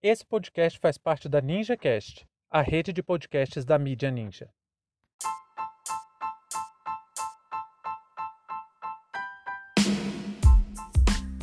Esse podcast faz parte da NinjaCast, a rede de podcasts da mídia Ninja.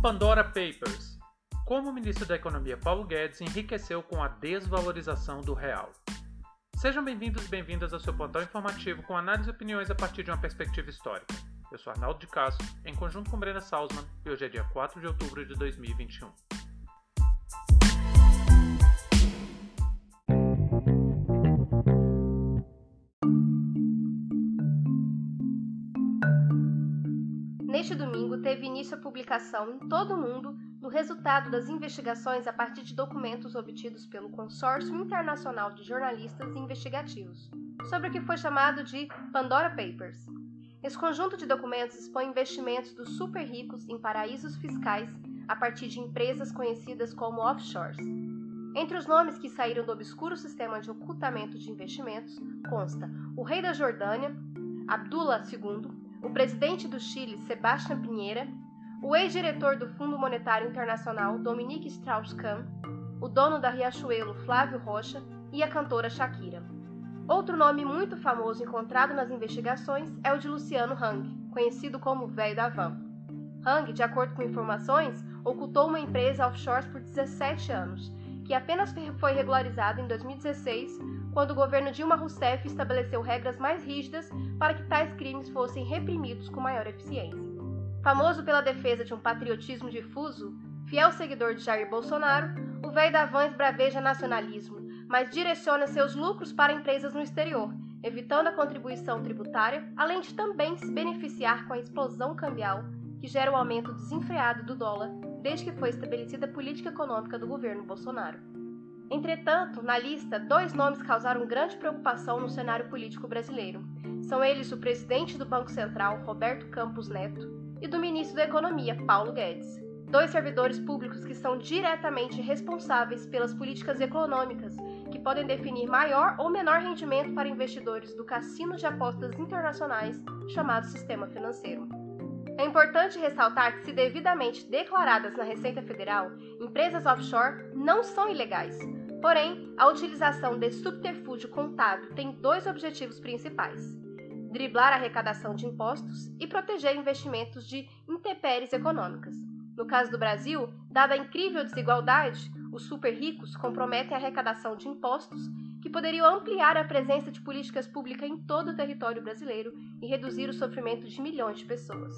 Pandora Papers. Como o ministro da Economia Paulo Guedes enriqueceu com a desvalorização do real. Sejam bem-vindos e bem-vindas ao seu portal informativo com análise e opiniões a partir de uma perspectiva histórica. Eu sou Arnaldo de Castro, em conjunto com Brena Salzman, e hoje é dia 4 de outubro de 2021. Publicação em todo o mundo do resultado das investigações a partir de documentos obtidos pelo Consórcio Internacional de Jornalistas Investigativos, sobre o que foi chamado de Pandora Papers. Esse conjunto de documentos expõe investimentos dos super ricos em paraísos fiscais a partir de empresas conhecidas como offshores. Entre os nomes que saíram do obscuro sistema de ocultamento de investimentos consta o rei da Jordânia, Abdullah II, o presidente do Chile, Sebastián Pinheira, o ex-diretor do Fundo Monetário Internacional, Dominique Strauss-Kahn, o dono da Riachuelo, Flávio Rocha, e a cantora Shakira. Outro nome muito famoso encontrado nas investigações é o de Luciano Hang, conhecido como Velho da Van. Hang, de acordo com informações, ocultou uma empresa offshore por 17 anos, que apenas foi regularizada em 2016 quando o governo Dilma Rousseff estabeleceu regras mais rígidas para que tais crimes fossem reprimidos com maior eficiência. Famoso pela defesa de um patriotismo difuso, fiel seguidor de Jair Bolsonaro, o velho da van esbraveja nacionalismo, mas direciona seus lucros para empresas no exterior, evitando a contribuição tributária, além de também se beneficiar com a explosão cambial que gera o aumento desenfreado do dólar desde que foi estabelecida a política econômica do governo Bolsonaro. Entretanto, na lista, dois nomes causaram grande preocupação no cenário político brasileiro. São eles o presidente do Banco Central, Roberto Campos Neto, e do ministro da Economia, Paulo Guedes. Dois servidores públicos que são diretamente responsáveis pelas políticas econômicas, que podem definir maior ou menor rendimento para investidores do cassino de apostas internacionais chamado sistema financeiro. É importante ressaltar que, se devidamente declaradas na Receita Federal, empresas offshore não são ilegais. Porém, a utilização desse subterfúgio contábil tem dois objetivos principais: driblar a arrecadação de impostos e proteger investimentos de intempéries econômicas. No caso do Brasil, dada a incrível desigualdade, os super ricos comprometem a arrecadação de impostos que poderiam ampliar a presença de políticas públicas em todo o território brasileiro e reduzir o sofrimento de milhões de pessoas.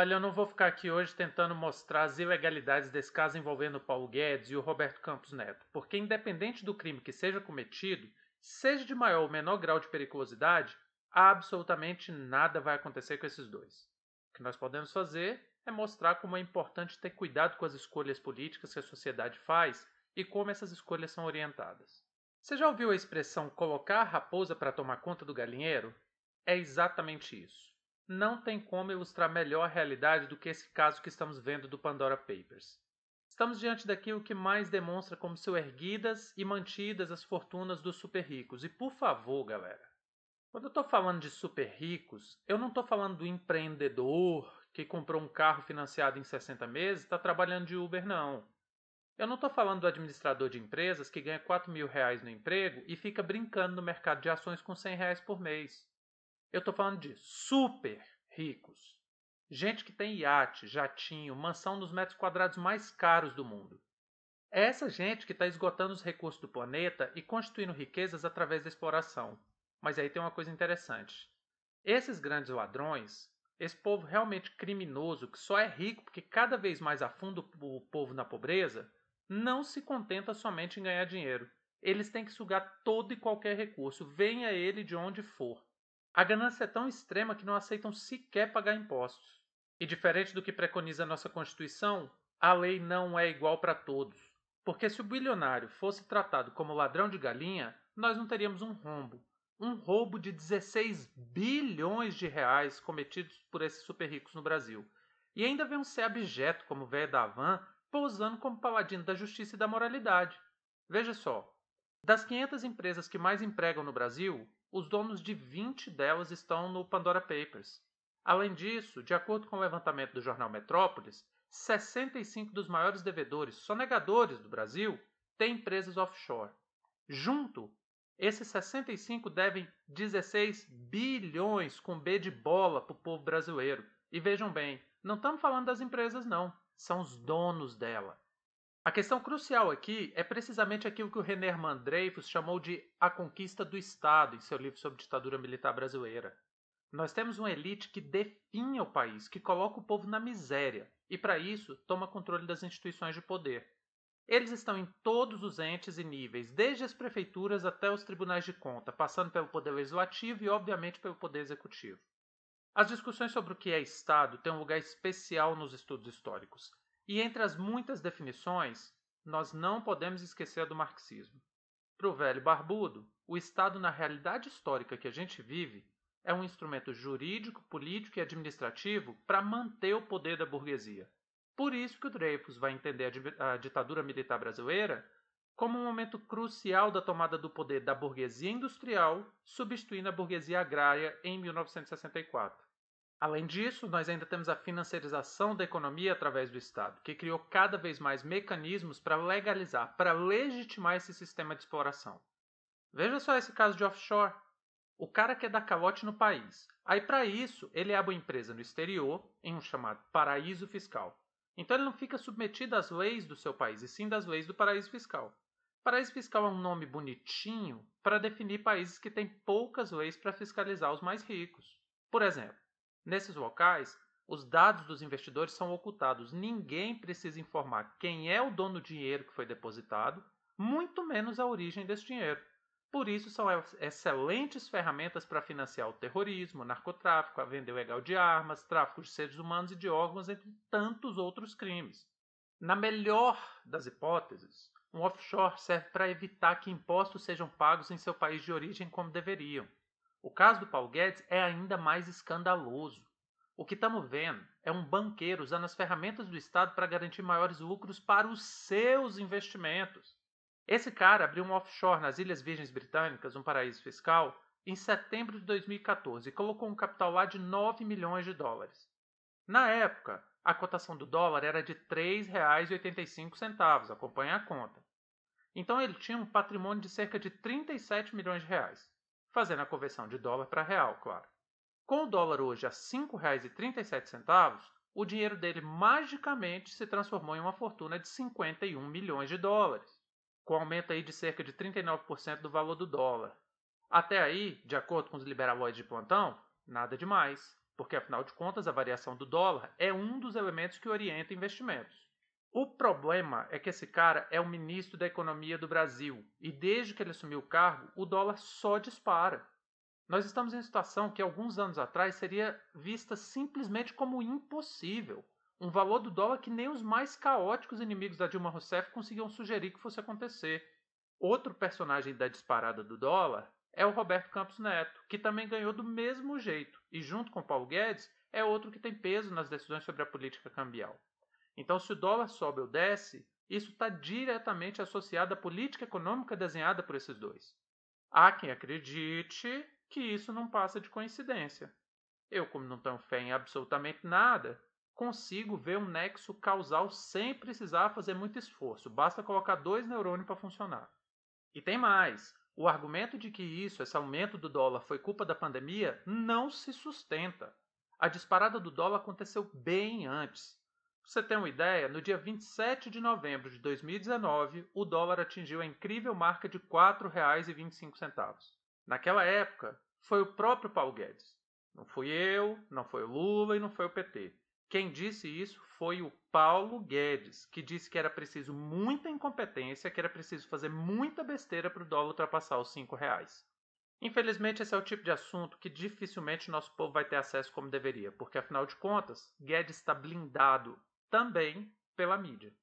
Olha, eu não vou ficar aqui hoje tentando mostrar as ilegalidades desse caso envolvendo o Paulo Guedes e o Roberto Campos Neto, porque independente do crime que seja cometido, seja de maior ou menor grau de periculosidade, absolutamente nada vai acontecer com esses dois. O que nós podemos fazer é mostrar como é importante ter cuidado com as escolhas políticas que a sociedade faz e como essas escolhas são orientadas. Você já ouviu a expressão colocar a raposa para tomar conta do galinheiro? É exatamente isso. Não tem como ilustrar melhor a realidade do que esse caso que estamos vendo do Pandora Papers. Estamos diante daquilo que mais demonstra como são erguidas e mantidas as fortunas dos super ricos. E por favor, galera, quando eu estou falando de super ricos, eu não estou falando do empreendedor que comprou um carro financiado em 60 meses e está trabalhando de Uber, não. Eu não estou falando do administrador de empresas que ganha 4 mil reais no emprego e fica brincando no mercado de ações com 100 reais por mês. Eu estou falando de super ricos. Gente que tem iate, jatinho, mansão nos metros quadrados mais caros do mundo. É essa gente que está esgotando os recursos do planeta e constituindo riquezas através da exploração. Mas aí tem uma coisa interessante. Esses grandes ladrões, esse povo realmente criminoso que só é rico porque cada vez mais afunda o povo na pobreza, não se contenta somente em ganhar dinheiro. Eles têm que sugar todo e qualquer recurso, venha ele de onde for. A ganância é tão extrema que não aceitam sequer pagar impostos. E diferente do que preconiza nossa Constituição, a lei não é igual para todos. Porque se o bilionário fosse tratado como ladrão de galinha, nós não teríamos um rombo. Um roubo de 16 bilhões de reais cometidos por esses super ricos no Brasil. E ainda vem um ser abjeto como o velho da van posando como paladino da justiça e da moralidade. Veja só: das 500 empresas que mais empregam no Brasil, os donos de 20 delas estão no Pandora Papers. Além disso, de acordo com o levantamento do jornal Metrópolis, 65 dos maiores devedores sonegadores do Brasil têm empresas offshore. Junto, esses 65 devem 16 bilhões com B de bola para o povo brasileiro. E vejam bem, não estamos falando das empresas, não. São os donos dela. A questão crucial aqui é precisamente aquilo que o René Hermann Dreyfus chamou de a conquista do Estado em seu livro sobre ditadura militar brasileira. Nós temos uma elite que definha o país, que coloca o povo na miséria e, para isso, toma controle das instituições de poder. Eles estão em todos os entes e níveis, desde as prefeituras até os tribunais de conta, passando pelo poder legislativo e, obviamente, pelo poder executivo. As discussões sobre o que é Estado têm um lugar especial nos estudos históricos. E entre as muitas definições, nós não podemos esquecer do marxismo. Para o velho barbudo, o Estado, na realidade histórica que a gente vive, é um instrumento jurídico, político e administrativo para manter o poder da burguesia. Por isso que o Dreyfus vai entender a ditadura militar brasileira como um momento crucial da tomada do poder da burguesia industrial, substituindo a burguesia agrária em 1964. Além disso, nós ainda temos a financiarização da economia através do Estado, que criou cada vez mais mecanismos para legalizar, para legitimar esse sistema de exploração. Veja só esse caso de offshore. O cara quer dar calote no país. Aí, para isso, ele abre uma empresa no exterior, em um chamado paraíso fiscal. Então, ele não fica submetido às leis do seu país, e sim das leis do paraíso fiscal. Paraíso fiscal é um nome bonitinho para definir países que têm poucas leis para fiscalizar os mais ricos. Por exemplo, Nesses locais, os dados dos investidores são ocultados. Ninguém precisa informar quem é o dono do dinheiro que foi depositado, muito menos a origem desse dinheiro. Por isso, são excelentes ferramentas para financiar o terrorismo, o narcotráfico, a venda ilegal de armas, tráfico de seres humanos e de órgãos, entre tantos outros crimes. Na melhor das hipóteses, um offshore serve para evitar que impostos sejam pagos em seu país de origem como deveriam. O caso do Paulo Guedes é ainda mais escandaloso. O que estamos vendo é um banqueiro usando as ferramentas do Estado para garantir maiores lucros para os seus investimentos. Esse cara abriu um offshore nas Ilhas Virgens Britânicas, um paraíso fiscal, em setembro de 2014 e colocou um capital lá de 9 milhões de dólares. Na época, a cotação do dólar era de R$ 3,85, acompanha a conta. Então ele tinha um patrimônio de cerca de 37 milhões de reais fazendo a conversão de dólar para real, claro. Com o dólar hoje a R$ 5,37, o dinheiro dele magicamente se transformou em uma fortuna de 51 milhões de dólares, com aumento aí de cerca de 39% do valor do dólar. Até aí, de acordo com os liberalóides de plantão, nada demais, porque afinal de contas a variação do dólar é um dos elementos que orienta investimentos. O problema é que esse cara é o ministro da Economia do Brasil e desde que ele assumiu o cargo, o dólar só dispara. Nós estamos em situação que alguns anos atrás seria vista simplesmente como impossível. Um valor do dólar que nem os mais caóticos inimigos da Dilma Rousseff conseguiam sugerir que fosse acontecer. Outro personagem da disparada do dólar é o Roberto Campos Neto, que também ganhou do mesmo jeito, e junto com Paulo Guedes é outro que tem peso nas decisões sobre a política cambial. Então, se o dólar sobe ou desce, isso está diretamente associado à política econômica desenhada por esses dois. Há quem acredite que isso não passa de coincidência. Eu, como não tenho fé em absolutamente nada, consigo ver um nexo causal sem precisar fazer muito esforço, basta colocar dois neurônios para funcionar. E tem mais: o argumento de que isso, esse aumento do dólar, foi culpa da pandemia, não se sustenta. A disparada do dólar aconteceu bem antes você ter uma ideia, no dia 27 de novembro de 2019, o dólar atingiu a incrível marca de R$ 4,25. Naquela época, foi o próprio Paulo Guedes. Não fui eu, não foi o Lula e não foi o PT. Quem disse isso foi o Paulo Guedes, que disse que era preciso muita incompetência, que era preciso fazer muita besteira para o dólar ultrapassar os R$ reais. Infelizmente, esse é o tipo de assunto que dificilmente nosso povo vai ter acesso como deveria, porque afinal de contas, Guedes está blindado também pela mídia.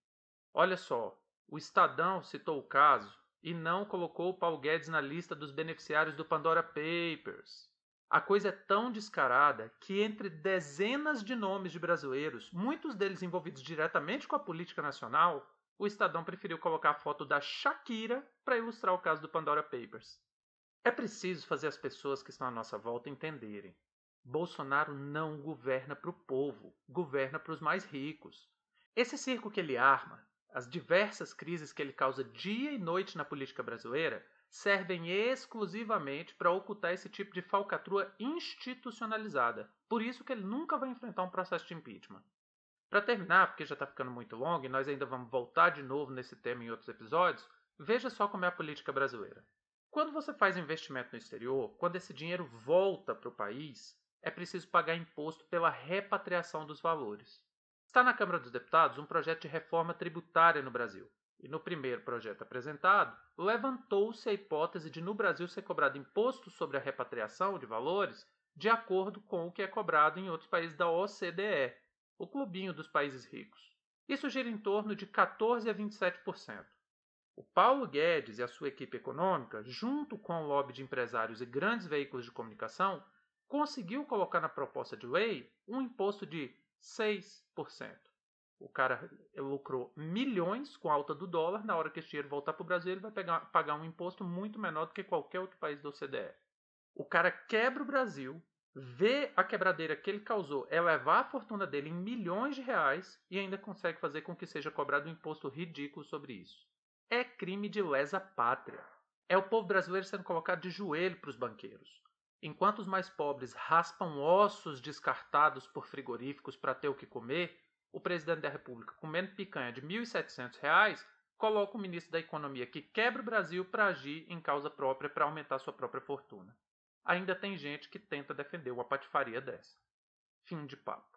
Olha só, o Estadão citou o caso e não colocou o Paulo Guedes na lista dos beneficiários do Pandora Papers. A coisa é tão descarada que, entre dezenas de nomes de brasileiros, muitos deles envolvidos diretamente com a política nacional, o Estadão preferiu colocar a foto da Shakira para ilustrar o caso do Pandora Papers. É preciso fazer as pessoas que estão à nossa volta entenderem. Bolsonaro não governa para o povo, governa para os mais ricos. Esse circo que ele arma, as diversas crises que ele causa dia e noite na política brasileira, servem exclusivamente para ocultar esse tipo de falcatrua institucionalizada. Por isso que ele nunca vai enfrentar um processo de impeachment. Para terminar, porque já está ficando muito longo e nós ainda vamos voltar de novo nesse tema em outros episódios, veja só como é a política brasileira. Quando você faz investimento no exterior, quando esse dinheiro volta para o país, é preciso pagar imposto pela repatriação dos valores. Está na Câmara dos Deputados um projeto de reforma tributária no Brasil. E no primeiro projeto apresentado, levantou-se a hipótese de no Brasil ser cobrado imposto sobre a repatriação de valores de acordo com o que é cobrado em outros países da OCDE, o clubinho dos países ricos. Isso gira em torno de 14 a 27%. O Paulo Guedes e a sua equipe econômica, junto com o lobby de empresários e grandes veículos de comunicação, conseguiu colocar na proposta de lei um imposto de 6%. O cara lucrou milhões com a alta do dólar, na hora que esse dinheiro voltar para o Brasil, ele vai pegar, pagar um imposto muito menor do que qualquer outro país da OCDE. O cara quebra o Brasil, vê a quebradeira que ele causou elevar a fortuna dele em milhões de reais e ainda consegue fazer com que seja cobrado um imposto ridículo sobre isso. É crime de lesa pátria. É o povo brasileiro sendo colocado de joelho para os banqueiros. Enquanto os mais pobres raspam ossos descartados por frigoríficos para ter o que comer, o presidente da República, comendo picanha de R$ 1.700, coloca o ministro da Economia que quebra o Brasil para agir em causa própria para aumentar sua própria fortuna. Ainda tem gente que tenta defender uma patifaria dessa. Fim de papo.